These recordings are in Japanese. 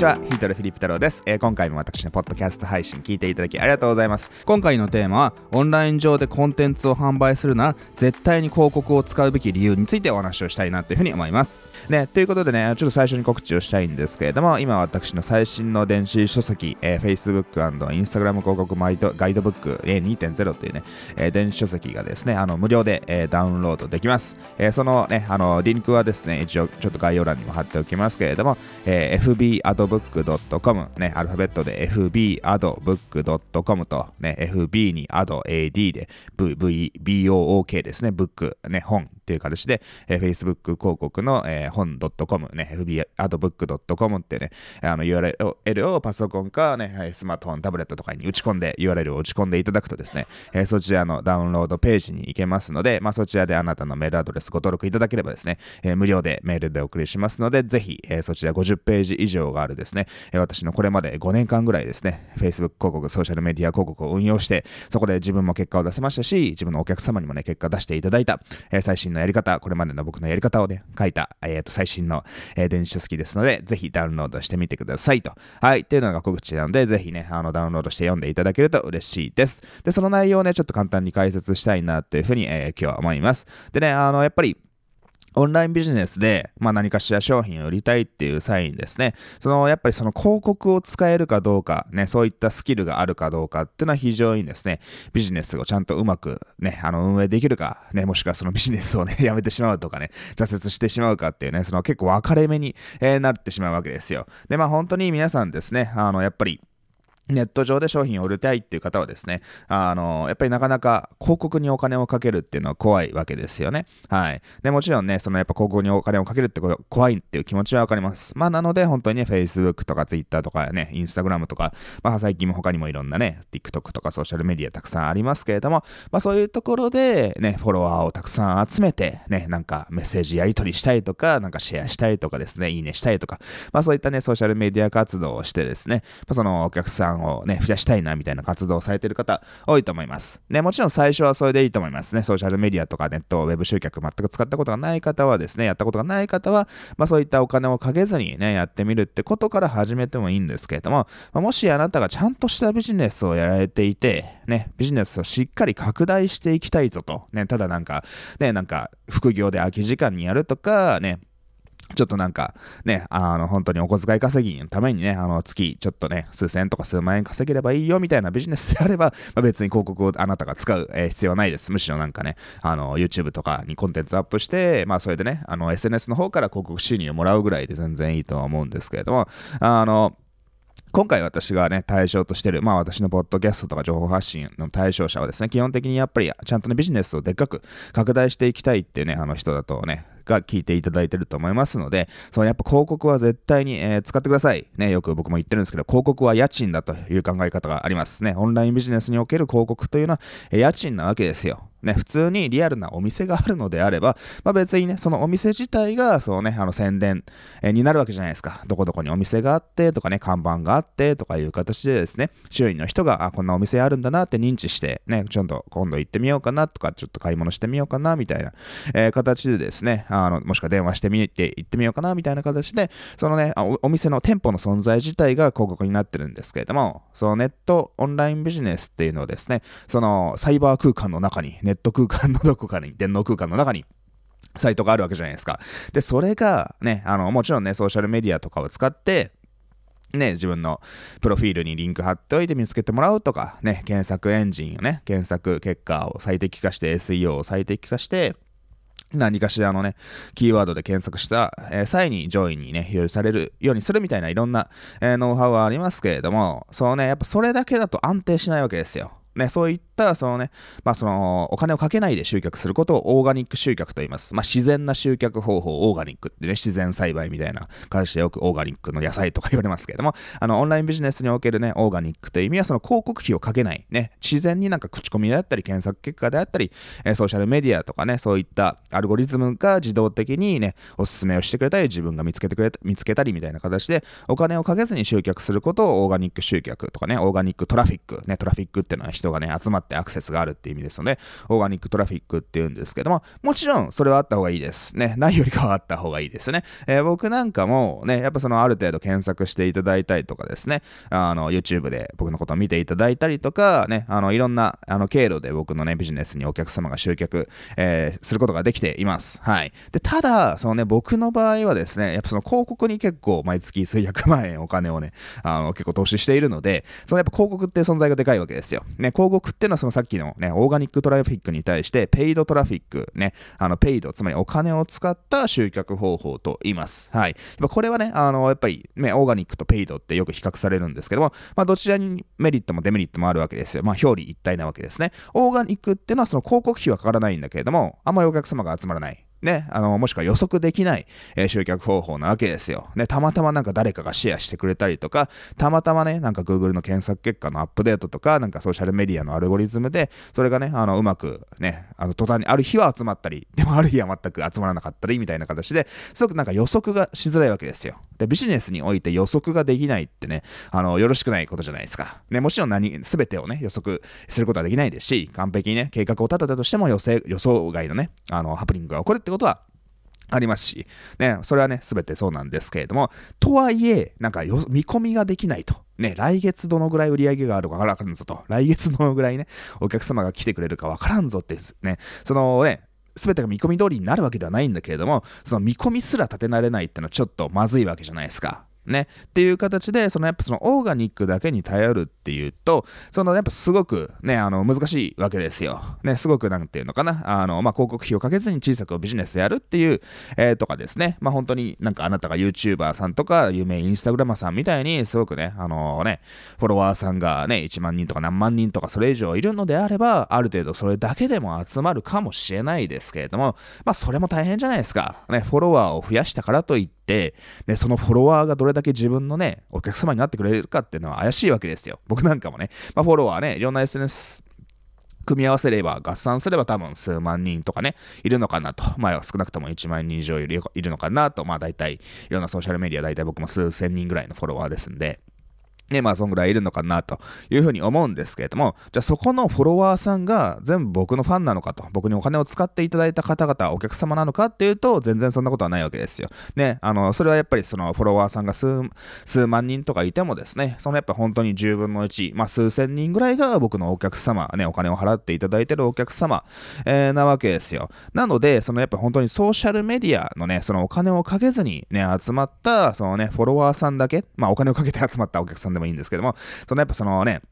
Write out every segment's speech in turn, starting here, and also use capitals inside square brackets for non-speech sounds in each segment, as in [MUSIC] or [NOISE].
ちは、ヒートルフィリップ太郎です、えー今回も私のポッドキャスト配信聞いていただきありがとうございます。今回のテーマは、オンライン上でコンテンツを販売するなら、絶対に広告を使うべき理由についてお話をしたいなというふうに思います。ね、ということでね、ちょっと最初に告知をしたいんですけれども、今私の最新の電子書籍、えー Facebook& Instagram 広告マイドガイドブック、えー2.0というね、えー電子書籍がですね、あの無料で、えーダウンロードできます。えーそのね、あのリンクはですね、一応ちょっと概要欄にも貼っておきますけれども、えー fbadbook.com、ね、アルファベットで fbadbook.com と、ね、fb に ad で v, v, book ですね、ブック、ね、本っていう形で、えー Facebook 広告の、えー本 .com、ね、fbadbook.com ってね、あの URL をパソコンか、ね、スマートフォン、タブレットとかに打ち込んで、URL を打ち込んでいただくとですね、えーそちらのダウンロードページに行けますので、まあ、そちらであなたのメールアドレスご登録いただければですね、えー無料でメールでお送りしますので、ぜひ、えーそちら50ページ以上があるですね、えー私のこれまで5年間ぐらいですね、Facebook 広告、ソーシャルメディア広告を運用して、そこで自分も結果を出せましたし、自分のお客様にもね、結果出していただいた、えー最新のやり方、これまでの僕のやり方をね、書いた、えーと最新の、えー電子書籍ですので、ぜひダウンロードしてみてくださいと。はい、っていうのが告知なので、ぜひね、あのダウンロードして読んでいただけると嬉しいです。で、その内容をね、ちょっと簡単に解説したいなというふうに、えー今日は思います。でね、あの、やっぱり、オンラインビジネスで、まあ、何かしら商品を売りたいっていう際にですね、そのやっぱりその広告を使えるかどうか、ね、そういったスキルがあるかどうかっていうのは非常にですね、ビジネスをちゃんとうまくね、あの運営できるか、ね、もしくはその [LAUGHS] ビジネスをね、やめてしまうとかね、挫折してしまうかっていうね、その結構分かれ目に、えなってしまうわけですよ。で、まあ本当に皆さんですね、あの、やっぱり、ネット上で商品を売りたいっていう方はですね、あの、やっぱりなかなか広告にお金をかけるっていうのは怖いわけですよね。はい。で、もちろんね、そのやっぱ広告にお金をかけるってこと怖いっていう気持ちはわかります。まあなので本当にね、Facebook とか Twitter とかね、Instagram とか、まあ最近も他にもいろんなね、TikTok とかソーシャルメディアたくさんありますけれども、まあそういうところでね、フォロワーをたくさん集めて、ね、なんかメッセージやり取りしたりとか、なんかシェアしたりとかですね、いいねしたりとか、まあそういったね、ソーシャルメディア活動をしてですね、まあそのお客さんをね、増やしたいなみたいな活動をされてる方多いと思います。ね、もちろん最初はそれでいいと思いますね。ソーシャルメディアとかネット、ウェブ集客全く使ったことがない方はですね、やったことがない方は、まあそういったお金をかけずにね、やってみるってことから始めてもいいんですけれども、まもしあなたがちゃんとしたビジネスをやられていて、ね、ビジネスをしっかり拡大していきたいぞと、ね、ただなんか、ね、なんか副業で空き時間にやるとか、ね、ちょっとなんかね、あの本当にお小遣い稼ぎのためにね、あの月ちょっとね、数千とか数万円稼げればいいよみたいなビジネスであれば、まあ、別に広告をあなたが使う、えー必要はないです。むしろなんかね、あの YouTube とかにコンテンツアップして、まあそれでね、あの SNS の方から広告収入をもらうぐらいで全然いいとは思うんですけれども、あの、今回私がね、対象としてる、まあ私のポッドキャストとか情報発信の対象者はですね、基本的にやっぱりちゃんとね、ビジネスをでっかく拡大していきたいっていうね、あの人だとね、が聞いていただいてると思いますので、そのやっぱ広告は絶対に、えー使ってください。ね、よく僕も言ってるんですけど、広告は家賃だという考え方がありますね。オンラインビジネスにおける広告というのは、え家賃なわけですよ。ね、普通にリアルなお店があるのであれば、まあ、別にね、そのお店自体が、そうね、あの宣伝、になるわけじゃないですか。どこどこにお店があってとかね、看板があってとかいう形でですね、周囲の人が、あ、こんなお店あるんだなって認知して、ね、ちょっと今度行ってみようかなとか、ちょっと買い物してみようかなみたいな、えー形でですね、あの、もしくは電話してみて、行ってみようかなみたいな形で、そのね、おお店の店舗の存在自体が広告になってるんですけれども、そのネットオンラインビジネスっていうのをですね、そのサイバー空間の中に、ねネット空間のどこかに、電脳空間の中に、サイトがあるわけじゃないですか。で、それがね、あの、もちろんね、ソーシャルメディアとかを使って、ね、自分のプロフィールにリンク貼っておいて見つけてもらうとか、ね、検索エンジンをね、検索結果を最適化して SEO を最適化して、何かしらのね、キーワードで検索した、えー際に上位にね、表示されるようにするみたいないろんな、えーノウハウはありますけれども、そうね、やっぱそれだけだと安定しないわけですよ。ね、そういっただ、そのね、まあその、お金をかけないで集客することをオーガニック集客と言います。まあ自然な集客方法、オーガニックってね、自然栽培みたいな。形でよくオーガニックの野菜とか言われますけれども、あの、オンラインビジネスにおけるね、オーガニックという意味は、その広告費をかけない、ね、自然になんか口コミであったり、検索結果であったり、えソーシャルメディアとかね、そういったアルゴリズムが自動的にね、おすすめをしてくれたり、自分が見つけてくれた、見つけたりみたいな形で、お金をかけずに集客することをオーガニック集客とかね、オーガニックトラフィック、ね、トラフィックっていうのは人がね、集まってってアクセスがあるっていう意味ですよね。organic traffic っていうんですけども、もちろんそれはあった方がいいです。ね、ないよりかはあった方がいいですね。えー、僕なんかもね、やっぱそのある程度検索していただいたりとかですね、あの、YouTube で僕のことを見ていただいたりとか、ね、あの、いろんな、あの、経路で僕のね、ビジネスにお客様が集客、えー、することができています。はい。で、ただ、そのね、僕の場合はですね、やっぱその広告に結構毎月数百万円お金をね、あの、結構投資しているので、そのやっぱ広告って存在がでかいわけですよ。ね、広告っていうのはそのさっきのね、 organic traffic に対して、 paid traffic、ね、あの、 paid、つまりお金を使った集客方法と言います。はい。やっぱこれはね、あの、やっぱりね、 organic と paid ってよく比較されるんですけども、まあ、どちらにメリットもデメリットもあるわけですよ。まあ、表裏一体なわけですね。オーガニックっていうのはその広告費はかからないんだけれども、あんまりお客様が集まらない。ね、あの、もしくは予測できない、えー、集客方法なわけですよ。ね、たまたまなんか誰かがシェアしてくれたりとか、たまたまね、なんか Google の検索結果のアップデートとか、なんかソーシャルメディアのアルゴリズムで、それがね、あの、うまくね、あの、途端にある日は集まったり、でもある日は全く集まらなかったり、みたいな形で、すごくなんか予測がしづらいわけですよ。で、ビジネスにおいて予測ができないってね、あの、よろしくないことじゃないですか。ね、もちろん何、すべてをね、予測することはできないですし、完璧にね、計画を立てたとしても予予想外のね、あの、ハプニングが起こるってってことは、ありますし、ね、それはね、すべてそうなんですけれども、とはいえ、なんか見込みができないと。ね、来月どのぐらい売り上げがあるかわからんぞと。来月どのぐらいね、お客様が来てくれるかわからんぞってね、そのね、すべてが見込み通りになるわけではないんだけれども、その見込みすら立てられないってのはちょっとまずいわけじゃないですか。ね、っていう形で、そのやっぱそのオーガニックだけに頼るっていうと、そのやっぱすごくね、あの難しいわけですよ。ね、すごくなんていうのかな、あの、まあ、広告費をかけずに小さくビジネスやるっていう、えー、とかですね、まあ、本当になんかあなたが YouTuber さんとか、有名インスタグラマーさんみたいに、すごくね、あのね、フォロワーさんがね、1万人とか何万人とかそれ以上いるのであれば、ある程度それだけでも集まるかもしれないですけれども、まあ、それも大変じゃないですか。ね、フォロワーを増やしたからといって、で、そのフォロワーがどれだけ自分のね、お客様になってくれるかっていうのは怪しいわけですよ。僕なんかもね、まあ、フォロワーね、いろんな SNS 組み合わせれば、合算すれば多分数万人とかね、いるのかなと。まあ少なくとも1万人以上いるのかなと。まあ大体、いろんなソーシャルメディア大体僕も数千人ぐらいのフォロワーですんで。ね、まあそんぐらいいるのかなというふうに思うんですけれども、じゃあそこのフォロワーさんが全部僕のファンなのかと、僕にお金を使っていただいた方々、お客様なのかっていうと、全然そんなことはないわけですよ。ね、あの、それはやっぱりそのフォロワーさんが数、数万人とかいてもですね、そのやっぱ本当に10分の1、まあ数千人ぐらいが僕のお客様、ね、お金を払っていただいてるお客様、えー、なわけですよ。なので、そのやっぱ本当にソーシャルメディアのね、そのお金をかけずにね、集まった、そのね、フォロワーさんだけ、まあお金をかけて集まったお客さんでもいいんですけども、そのやっぱそのね、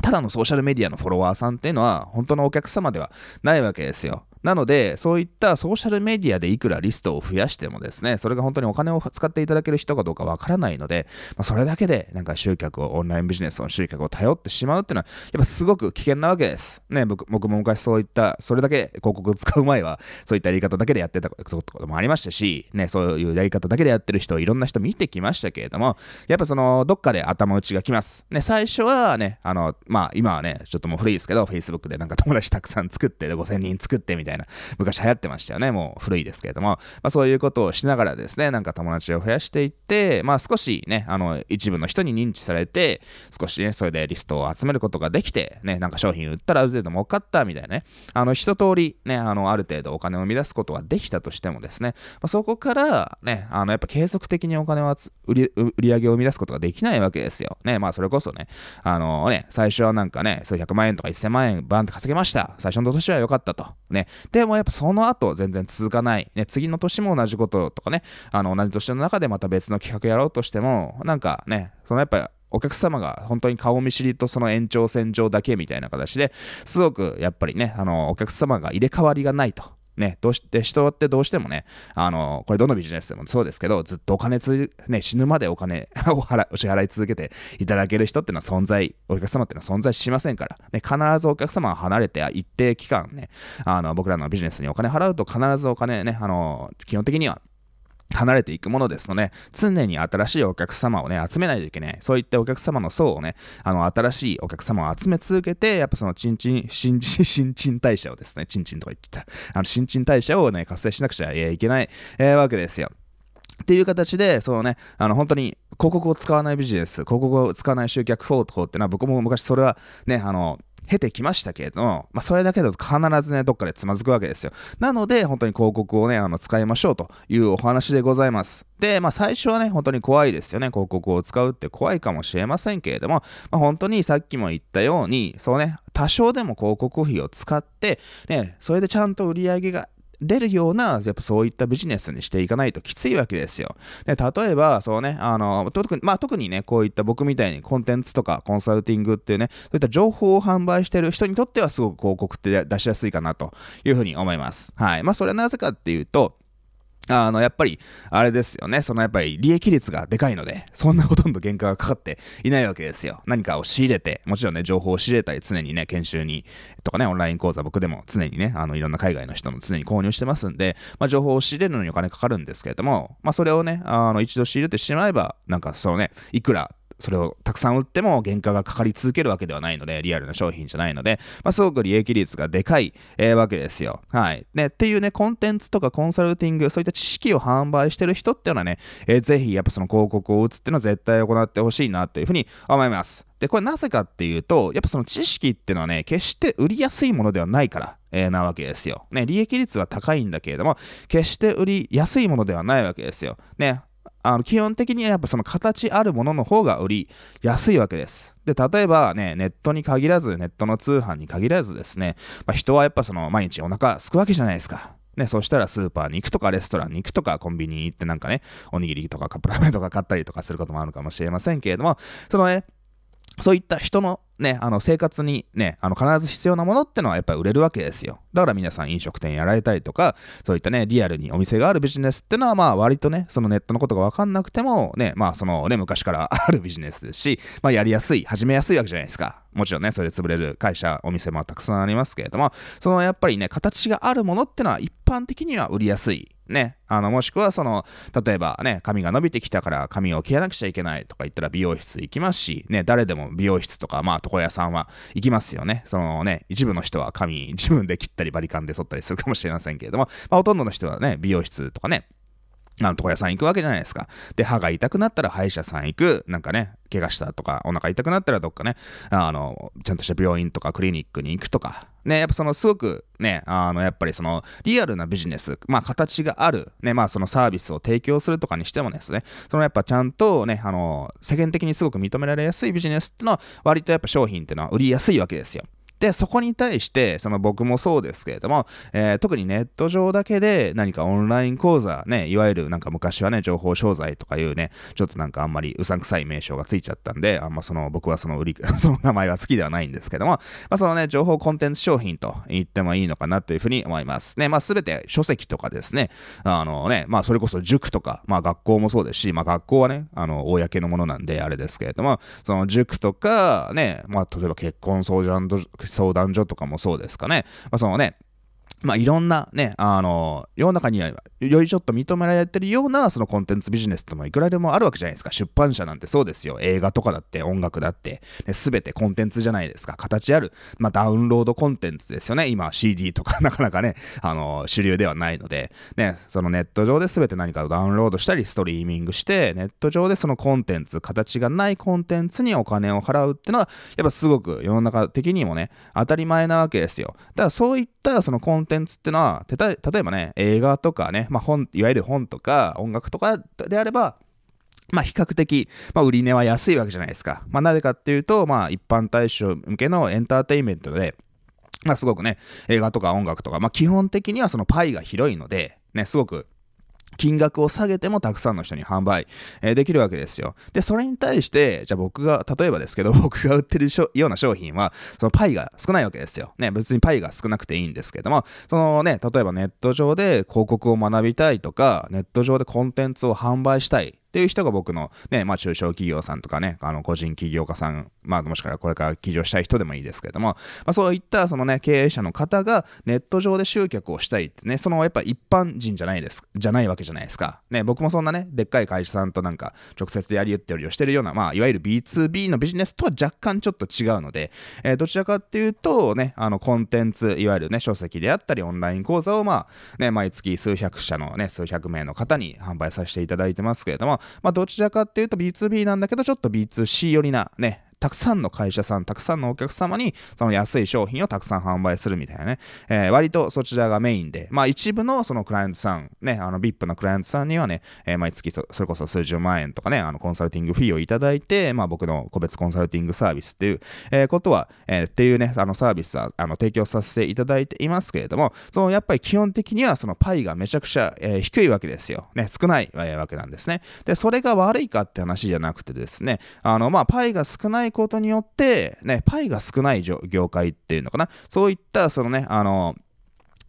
ただのソーシャルメディアのフォロワーさんっていうのは本当のお客様ではないわけですよ。なので、そういったソーシャルメディアでいくらリストを増やしてもですね、それが本当にお金を使っていただける人かどうかわからないので、まあ、それだけでなんか集客を、オンラインビジネスの集客を頼ってしまうっていうのは、やっぱすごく危険なわけです。ね、僕僕も昔そういった、それだけ広告を使う前は、そういったやり方だけでやってたこともありましたし、ね、そういうやり方だけでやってる人、いろんな人見てきましたけれども、やっぱその、どっかで頭打ちがきます。ね、最初はね、あの、まあ今はね、ちょっともう古いですけど、Facebook でなんか友達たくさん作って、5000人作ってみたいな、たいな昔流行ってましたよね。もう古いですけれども、まあ、そういうことをしながらですね、なんか友達を増やしていって、まあ少しね、あの、一部の人に認知されて、少しね、それでリストを集めることができて、ね、なんか商品売ったらある程度儲かったみたいなね、あの、一通りね、あの、ある程度お金を生み出すことができたとしてもですね、まあ、そこからね、あの、やっぱ継続的にお金を売り売り上げを生み出すことができないわけですよ。ね、まあそれこそね、あのね、最初はなんかね、数百万円とか1000万円バンって稼げました。最初の年は良かったと。ね。でもやっぱその後全然続かない。ね、次の年も同じこととかね、あの、同じ年の中でまた別の企画やろうとしても、なんかね、そのやっぱお客様が本当に顔見知りとその延長線上だけみたいな形ですごくやっぱりね、あの、お客様が入れ替わりがないと。ね、どうして、人ってどうしてもね、あの、これどのビジネスでもそうですけど、ずっとお金つ、ね、死ぬまでお金 [LAUGHS] を払お支払い続けていただける人っていうのは存在、お客様っていうのは存在しませんから、ね、必ずお客様は離れて一定期間ね、あの、僕らのビジネスにお金払うと必ずお金ね、あの、基本的には離れていくものですので、常に新しいお客様をね、集めないといけない。そういったお客様の層をね、あの、新しいお客様を集め続けて、やっぱその、ちんちん、[LAUGHS] 新陳代謝をですね、ちんちんとか言ってた、あの、新陳代謝をね、活性しなくちゃいけない、えー、わけですよ。っていう形で、そのね、あの、本当に広告を使わないビジネス、広告を使わない集客方法っていうのは、僕も昔それはね、あの、経てきましたけれども、まあ、それだけだと必ずね、どっかでつまずくわけですよ。なので、本当に広告をね、あの、使いましょうというお話でございます。で、まあ、最初はね、本当に怖いですよね。広告を使うって怖いかもしれませんけれども、まあ、本当にさっきも言ったように、そうね、多少でも広告費を使って、ね、それでちゃんと売り上げが出るような、やっぱそういったビジネスにしていかないときついわけですよ。で、例えば、そうね、あの、特に、まあ特にね、こういった僕みたいにコンテンツとかコンサルティングっていうね、そういった情報を販売してる人にとってはすごく広告って出しやすいかなというふうに思います。はい。まあそれはなぜかっていうと、あの、やっぱり、あれですよね。そのやっぱり利益率がでかいので、そんなほとんど原価がかかっていないわけですよ。何かを仕入れて、もちろんね、情報を仕入れたり、常にね、研修に、とかね、オンライン講座僕でも常にね、あの、いろんな海外の人も常に購入してますんで、まあ、情報を仕入れるのにお金かかるんですけれども、まあ、それをね、あの、一度仕入れてしまえば、なんかそのね、いくらそれをたくさん売っても原価がかかり続けるわけではないので、リアルな商品じゃないので、まあ、すごく利益率がでかい、えー、わけですよ。はい。ね、っていうね、コンテンツとかコンサルティング、そういった知識を販売してる人っていうのはね、えー、ぜひやっぱその広告を打つっていうのは絶対行ってほしいなっていうふうに思います。で、これなぜかっていうと、やっぱその知識っていうのはね、決して売りやすいものではないから、えー、なわけですよ。ね、利益率は高いんだけれども、決して売りやすいものではないわけですよ。ね、あの基本的にはやっぱその形あるものの方が売りやすいわけです。で、例えばね、ネットに限らず、ネットの通販に限らずですね、まあ、人はやっぱその毎日お腹すくわけじゃないですか。ね、そしたらスーパーに行くとか、レストランに行くとか、コンビニに行ってなんかね、おにぎりとかカップラーメンとか買ったりとかすることもあるかもしれませんけれども、そのね、そういった人のね、あの生活にね、あの必ず必要なものってのはやっぱり売れるわけですよ。だから皆さん飲食店やられたりとか、そういったね、リアルにお店があるビジネスってのはまあ割とね、そのネットのことがわかんなくてもね、まあそのね、昔からあるビジネスですし、まあやりやすい、始めやすいわけじゃないですか。もちろんね、それで潰れる会社、お店もたくさんありますけれども、そのやっぱりね、形があるものってのは一般的には売りやすい。ね、あのもしくはその例えばね髪が伸びてきたから髪を切らなくちゃいけないとか言ったら美容室行きますし、ね、誰でも美容室とかまあ床屋さんは行きますよねそのね一部の人は髪自分で切ったりバリカンで剃ったりするかもしれませんけれども、まあ、ほとんどの人はね美容室とかねあの床屋さん行くわけじゃないですか。で、歯が痛くなったら歯医者さん行く。なんかね、怪我したとか、お腹痛くなったらどっかね、あの、ちゃんとした病院とかクリニックに行くとか。ね、やっぱそのすごくね、あの、やっぱりそのリアルなビジネス、まあ形がある、ね、まあそのサービスを提供するとかにしてもですね、そのやっぱちゃんとね、あの、世間的にすごく認められやすいビジネスってのは、割とやっぱ商品ってのは売りやすいわけですよ。で、そこに対して、その僕もそうですけれども、えー、特にネット上だけで何かオンライン講座、ね、いわゆるなんか昔はね、情報商材とかいうね、ちょっとなんかあんまりうさんくさい名称がついちゃったんで、あんまその僕はその売り、[LAUGHS] その名前は好きではないんですけども、まあそのね、情報コンテンツ商品と言ってもいいのかなというふうに思います。ね、まあすべて書籍とかですね、あのね、まあそれこそ塾とか、まあ学校もそうですし、まあ学校はね、あの、公のものなんであれですけれども、その塾とかね、まあ例えば結婚相談所相談所とかもそうですかね。まあ、そのね、まあ、いろんなね、あの、世の中にはよりちょっと認められてるようなそのコンテンツビジネスってもいくらでもあるわけじゃないですか。出版社なんてそうですよ。映画とかだって音楽だって、すべてコンテンツじゃないですか。形ある、まあ、ダウンロードコンテンツですよね。今 CD とか [LAUGHS] なかなかね、あの、主流ではないので、ね、そのネット上で全て何かをダウンロードしたり、ストリーミングして、ネット上でそのコンテンツ、形がないコンテンツにお金を払うってのは、やっぱすごく世の中的にもね、当たり前なわけですよ。だからそういったそのコンテンツテンツってのは、例えばね、映画とかね、まあ本、いわゆる本とか音楽とかであれば、まあ比較的、まあ売り値は安いわけじゃないですか。まあなぜかっていうと、まあ一般対象向けのエンターテインメントで、まあすごくね、映画とか音楽とか、まあ基本的にはそのパイが広いので、ね、すごく金額を下げてもたくさんの人に販売、え、できるわけですよ。で、それに対して、じゃあ僕が、例えばですけど、[LAUGHS] 僕が売ってるような商品は、そのパイが少ないわけですよ。ね、別にパイが少なくていいんですけども、そのね、例えばネット上で広告を学びたいとか、ネット上でコンテンツを販売したいっていう人が僕のね、まあ中小企業さんとかね、あの個人起業家さん、まあもしくはこれから起業したい人でもいいですけれども、まあそういったそのね、経営者の方がネット上で集客をしたいってね、そのやっぱ一般人じゃないです、じゃないわけじゃないですか。ね、僕もそんなね、でっかい会社さんとなんか直接やりってりをしてるような、まあいわゆる B2B のビジネスとは若干ちょっと違うので、えー、どちらかっていうとね、あのコンテンツ、いわゆるね、書籍であったりオンライン講座をまあね、毎月数百社のね、数百名の方に販売させていただいてますけれども、まあ、どちらかっていうと B2B なんだけど、ちょっと B2C 寄りなね、たくさんの会社さん、たくさんのお客様に、その安い商品をたくさん販売するみたいなね、えー、割とそちらがメインで、まあ一部のそのクライアントさん、ね、あの VIP なクライアントさんにはね、えー、毎月それこそ数十万円とかね、あのコンサルティングフィーをいただいて、まあ僕の個別コンサルティングサービスっていう、えー、ことは、えー、っていうね、あのサービスはあの提供させていただいていますけれども、そのやっぱり基本的にはそのパイがめちゃくちゃ、えー、低いわけですよ。ね、少ない、わけなんですね。で、それが悪いかって話じゃなくてですね、あの、まあ、パイが少ないことによって、ね、パイが少ない業界っていうのかな、そういったそのね、あの、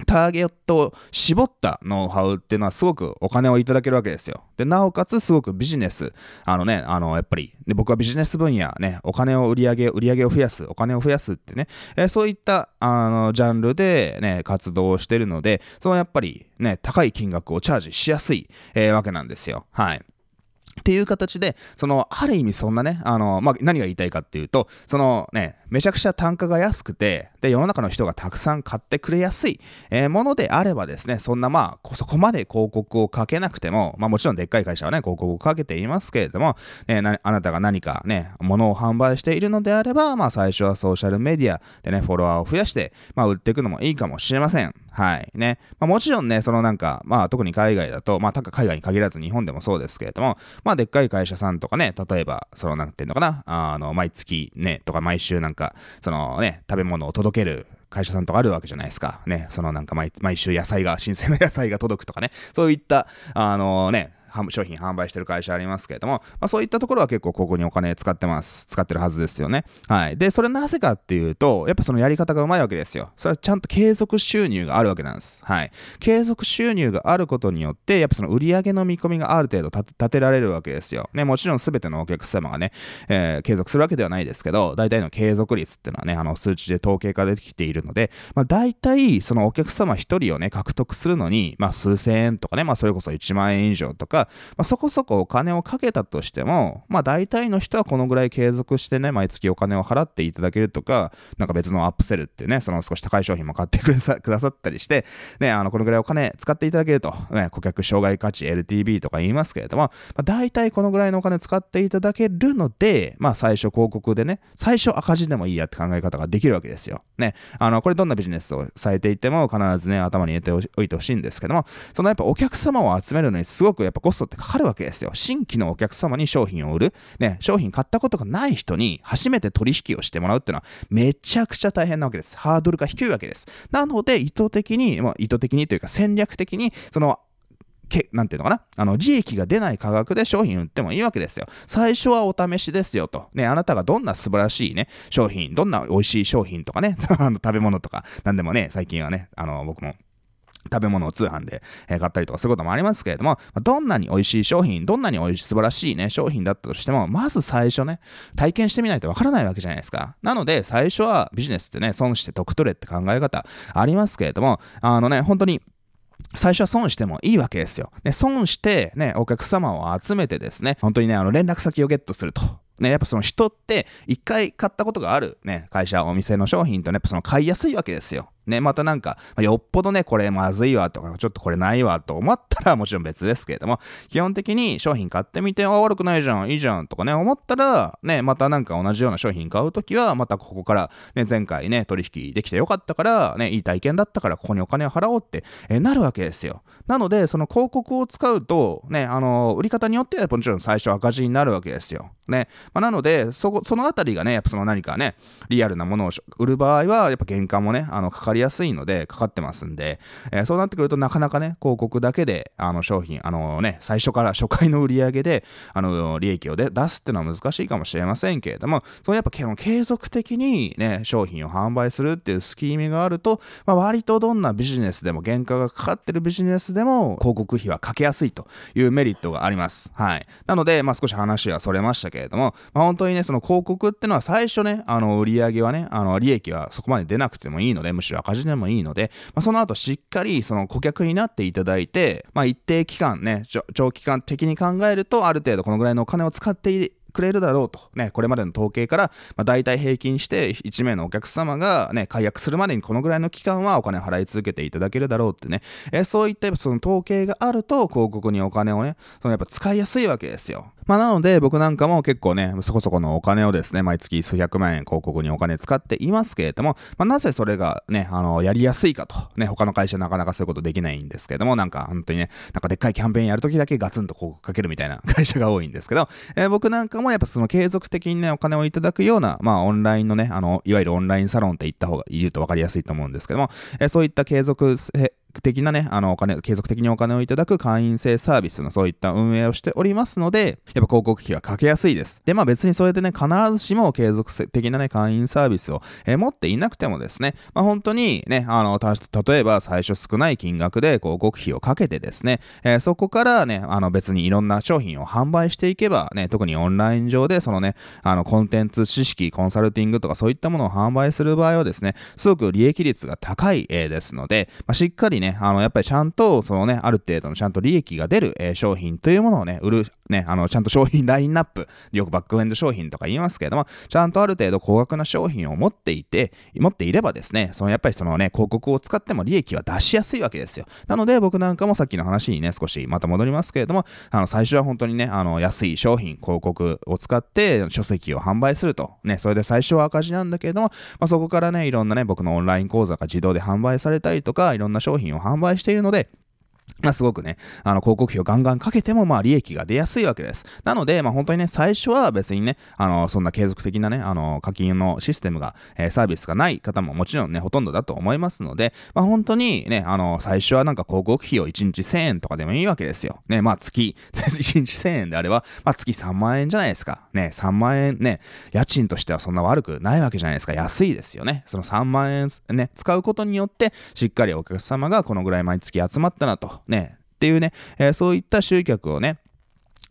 ターゲットを絞ったノウハウっていうのはすごくお金をいただけるわけですよ。で、なおかつすごくビジネス、あのね、あの、やっぱり、で僕はビジネス分野ね、お金を売り上げ、売り上げを増やす、お金を増やすってね、えー、そういった、あの、ジャンルでね、活動をしてるので、そのやっぱりね、高い金額をチャージしやすい、えー、わけなんですよ。はい。っていう形で、その、ある意味そんなね、あの、まあ、何が言いたいかっていうと、そのね、めちゃくちゃ単価が安くて、で、世の中の人がたくさん買ってくれやすい、え、ものであればですね、そんなまあ、そこまで広告をかけなくても、まあもちろんでっかい会社はね、広告をかけていますけれども、ね、あなたが何かね、物を販売しているのであれば、まあ最初はソーシャルメディアでね、フォロワーを増やして、まあ売っていくのもいいかもしれません。はい。ね。まあ、もちろんね、そのなんか、まあ特に海外だと、まあ海外に限らず日本でもそうですけれども、まあでっかい会社さんとかね、例えば、そのなんていうのかな、あの、毎月ね、とか毎週なんか、そのね、食べ物を届ける会社さんとかあるわけじゃないですか。ね、そのなんか毎週野菜が、新鮮な野菜が届くとかね、そういった、あのね、商品販売してる会社ありますけれども、まあ、そういったところは結構ここにお金使ってます。使ってるはずですよね。はい。で、それなぜかっていうと、やっぱそのやり方がうまいわけですよ。それはちゃんと継続収入があるわけなんです。はい。継続収入があることによって、やっぱその売り上げの見込みがある程度立てられるわけですよ。ね、もちろん全てのお客様がね、えー、継続するわけではないですけど、大体の継続率っていうのはね、あの数値で統計化できているので、まあ大体そのお客様一人をね、獲得するのに、まあ数千円とかね、まあそれこそ1万円以上とか、まあそこそこお金をかけたとしても、まあ大体の人はこのぐらい継続してね、毎月お金を払っていただけるとか、なんか別のアップセルってね、その少し高い商品も買って [LAUGHS] くださったりして、ね、あの、このぐらいお金使っていただけると、ね、顧客障害価値 LTV とか言いますけれども、まあ、大体このぐらいのお金使っていただけるので、まあ最初広告でね、最初赤字でもいいやって考え方ができるわけですよ。ね、あの、これどんなビジネスをされていても必ずね、頭に入れておいてほしいんですけども、そのやっぱお客様を集めるのにすごくやっぱコストってかかるわけですよ。新規のお客様に商品を売る。ね、商品買ったことがない人に初めて取引をしてもらうっていうのはめちゃくちゃ大変なわけです。ハードルが低いわけです。なので、意図的に、まあ、意図的にというか戦略的に、そのけ、なんていうのかな？あの、利益が出ない価格で商品売ってもいいわけですよ。最初はお試しですよと。ね、あなたがどんな素晴らしいね、商品、どんな美味しい商品とかね、[LAUGHS] あの食べ物とか、なんでもね、最近はね、あの、僕も食べ物を通販で買ったりとかすることもありますけれども、どんなに美味しい商品、どんなに美味しい素晴らしいね、商品だったとしても、まず最初ね、体験してみないとわからないわけじゃないですか。なので、最初はビジネスってね、損して得取れって考え方ありますけれども、あのね、本当に最初は損してもいいわけですよ。ね、損してね、お客様を集めてですね、本当にね、あの連絡先をゲットすると。ね、やっぱその人って一回買ったことがあるね、会社、お店の商品とね、やっぱその買いやすいわけですよ。ね、またなんか、よっぽどね、これまずいわとか、ちょっとこれないわと思ったらもちろん別ですけれども、基本的に商品買ってみて、あ、悪くないじゃん、いいじゃんとかね、思ったら、ね、またなんか同じような商品買うときは、またここから、ね、前回ね、取引できてよかったから、ね、いい体験だったから、ここにお金を払おうって、えなるわけですよ。なので、その広告を使うと、ね、あの、売り方によってはもちろん最初赤字になるわけですよ。ね。まあ、なので、そこ、そのあたりがね、やっぱその何かね、リアルなものを売る場合は、やっぱ原価もね、あの、かかりやすいので、かかってますんで、えー、そうなってくるとなかなかね、広告だけで、あの商品、あのね、最初から初回の売り上げで、あの、利益をで出すっていうのは難しいかもしれませんけれども、そのやっぱ継続的にね、商品を販売するっていうスキームがあると、まあ、割とどんなビジネスでも、原価がかかってるビジネスでも、広告費はかけやすいというメリットがあります。はい。なので、まあ少し話はそれましたけれども、まあ本当にね、その広告ってのは最初ね、あの、売り上げはね、あの、利益はそこまで出なくてもいいので、むしろ赤字でもいいので、まあ、その後しっかりその顧客になっていただいて、まあ、一定期間ね、長期間的に考えると、ある程度このぐらいのお金を使ってくれるだろうと、ね、これまでの統計から、まあ、大体平均して1名のお客様が、ね、解約するまでにこのぐらいの期間はお金払い続けていただけるだろうってね、え、そういったその統計があると、広告にお金をね、そのやっぱ使いやすいわけですよ。まあ、なので、僕なんかも結構ね、そこそこのお金をですね、毎月数百万円広告にお金使っていますけれども、まあ、なぜそれがね、あの、やりやすいかと。ね、他の会社なかなかそういうことできないんですけども、なんか本当にね、なんかでっかいキャンペーンやるときだけガツンと広告かけるみたいな [LAUGHS] 会社が多いんですけど、えー、僕なんかもやっぱその継続的にね、お金をいただくような、まあ、オンラインのね、あの、いわゆるオンラインサロンって言った方が言うと分かりやすいと思うんですけども、えー、そういった継続的なね、あの、お金、継続的にお金をいただく会員制サービスのそういった運営をしておりますので、やっぱ広告費はかけやすいです。で、まあ別にそれでね、必ずしも継続的なね、会員サービスを、えー、持っていなくてもですね、まあ本当にね、あの、例えば最初少ない金額で広告費をかけてですね、えー、そこからね、あの別にいろんな商品を販売していけばね、特にオンライン上でそのね、あのコンテンツ知識、コンサルティングとかそういったものを販売する場合はですね、すごく利益率が高い、えー、ですので、まあ、しっかりね、ねあの、やっぱりちゃんと、そのね、ある程度のちゃんと利益が出る、えー、商品というものをね、売る、ね、あの、ちゃんと商品 [LAUGHS] ラインナップ、よくバックエンド商品とか言いますけれども、ちゃんとある程度高額な商品を持っていて、持っていればですね、そのやっぱりそのね、広告を使っても利益は出しやすいわけですよ。なので僕なんかもさっきの話にね、少しまた戻りますけれども、あの、最初は本当にね、あの、安い商品、広告を使って書籍を販売すると。ね、それで最初は赤字なんだけれども、まあ、そこからね、いろんなね、僕のオンライン講座が自動で販売されたりとか、いろんな商品を販売しているので、まあ、すごくね、あの、広告費をガンガンかけても、まあ、利益が出やすいわけです。なので、まあ、本当にね、最初は別にね、あの、そんな継続的なね、あの、課金のシステムが、えー、サービスがない方ももちろんね、ほとんどだと思いますので、まあ、本当にね、あの、最初はなんか広告費を1日1000円とかでもいいわけですよ。ね、まあ、月、[LAUGHS] 1日1000円であれば、まあ、月3万円じゃないですか。ね、3万円ね、家賃としてはそんな悪くないわけじゃないですか。安いですよね。その3万円ね、使うことによって、しっかりお客様がこのぐらい毎月集まったなと、ね、っていうね、えー、そういった集客をね、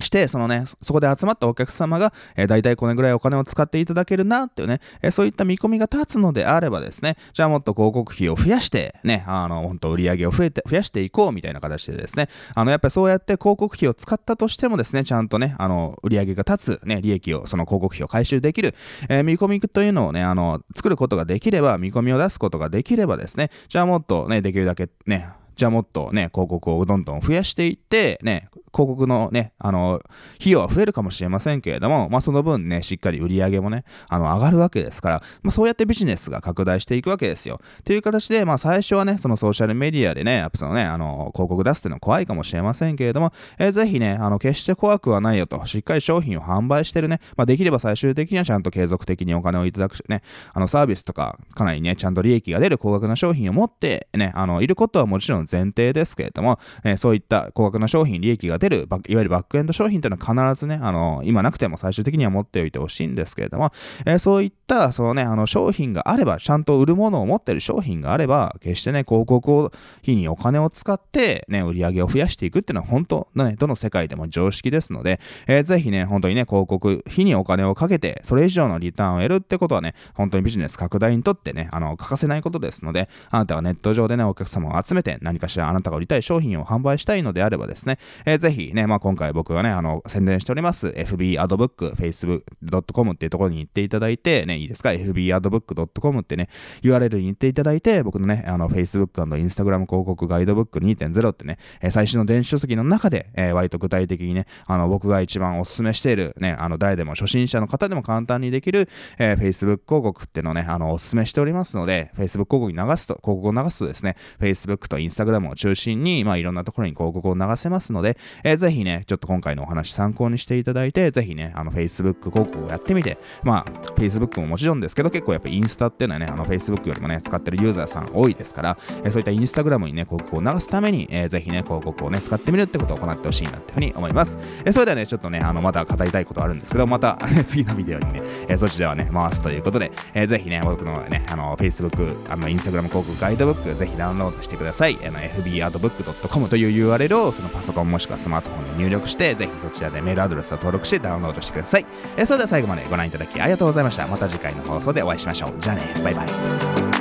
して、そのね、そこで集まったお客様が、えー、大体これぐらいお金を使っていただけるなっていうね、えー、そういった見込みが立つのであればですね、じゃあもっと広告費を増やして、ね、あの、本当売り上げを増えて、増やしていこうみたいな形でですね、あの、やっぱりそうやって広告費を使ったとしてもですね、ちゃんとね、あの、売り上げが立つ、ね、利益を、その広告費を回収できる、えー、見込みというのをね、あの、作ることができれば、見込みを出すことができればですね、じゃあもっとね、できるだけね、じゃあもっとね、広告をどんどん増やしていって、ね、広告のね、あの、費用は増えるかもしれませんけれども、まあその分ね、しっかり売り上げもね、あの、上がるわけですから、まあそうやってビジネスが拡大していくわけですよ。っていう形で、まあ最初はね、そのソーシャルメディアでね、やっぱそのね、あの、広告出すっていうのは怖いかもしれませんけれども、えー、ぜひね、あの、決して怖くはないよと、しっかり商品を販売してるね、まあできれば最終的にはちゃんと継続的にお金をいただくね、あの、サービスとか、かなりね、ちゃんと利益が出る高額な商品を持って、ね、あの、いることはもちろん前提ですけれども、え、そういった高額な商品、利益が出る、いわゆるバックエンド商品というのは必ずね、あの、今なくても最終的には持っておいてほしいんですけれども、えー、そういった、そのね、あの、商品があれば、ちゃんと売るものを持ってる商品があれば、決してね、広告を費にお金を使って、ね、売り上げを増やしていくっていうのは本当、ね、どの世界でも常識ですので、えー、ぜひね、本当にね、広告費にお金をかけて、それ以上のリターンを得るってことはね、本当にビジネス拡大にとってね、あの、欠かせないことですので、あなたがネット上でね、お客様を集めて、何かしらあなたが売りたい商品を販売したいのであればですね、えー、ぜぜひね、まあ今回僕がね、あの、宣伝しております FB アドブック Facebook.com っていうところに行っていただいて、ね、いいですか ?FB アドブック .com ってね、URL に行っていただいて、僕のね、あの、Facebook& Instagram 広告ガイドブック2.0ってね、えー、最新の電子書籍の中で、えー、割と具体的にね、あの、僕が一番お勧めしている、ね、あの、誰でも初心者の方でも簡単にできる、えー、Facebook 広告っていうのをね、あの、お勧めしておりますので、Facebook 広告に流すと、広告を流すとですね、Facebook と Instagram を中心に、まあ、いろんなところに広告を流せますので、えー、ぜひね、ちょっと今回のお話参考にしていただいて、ぜひね、あの、Facebook 広告をやってみて、まあ、Facebook ももちろんですけど、結構やっぱインスタっていうのはね、あの、Facebook よりもね、使ってるユーザーさん多いですから、えー、そういったインスタグラムにね、広告を流すために、えー、ぜひね、広告をね、使ってみるってことを行ってほしいなっていうふうに思います。えー、それではね、ちょっとね、あの、まだ語りたいことあるんですけど、また、[LAUGHS] 次のビデオにね、えー、そちらはね、回すということで、えー、ぜひね、僕のね、あの、Facebook、あの、Instagram 広告ガイドブック、ぜひダウンロードしてください。あの、fbadbook.com という URL をそのパソコンもしくはスマートフォンで入力して、ぜひそちらでメールアドレスを登録してダウンロードしてください。えそれでは最後までご覧いただきありがとうございました。また次回の放送でお会いしましょう。じゃあね、バイバイ。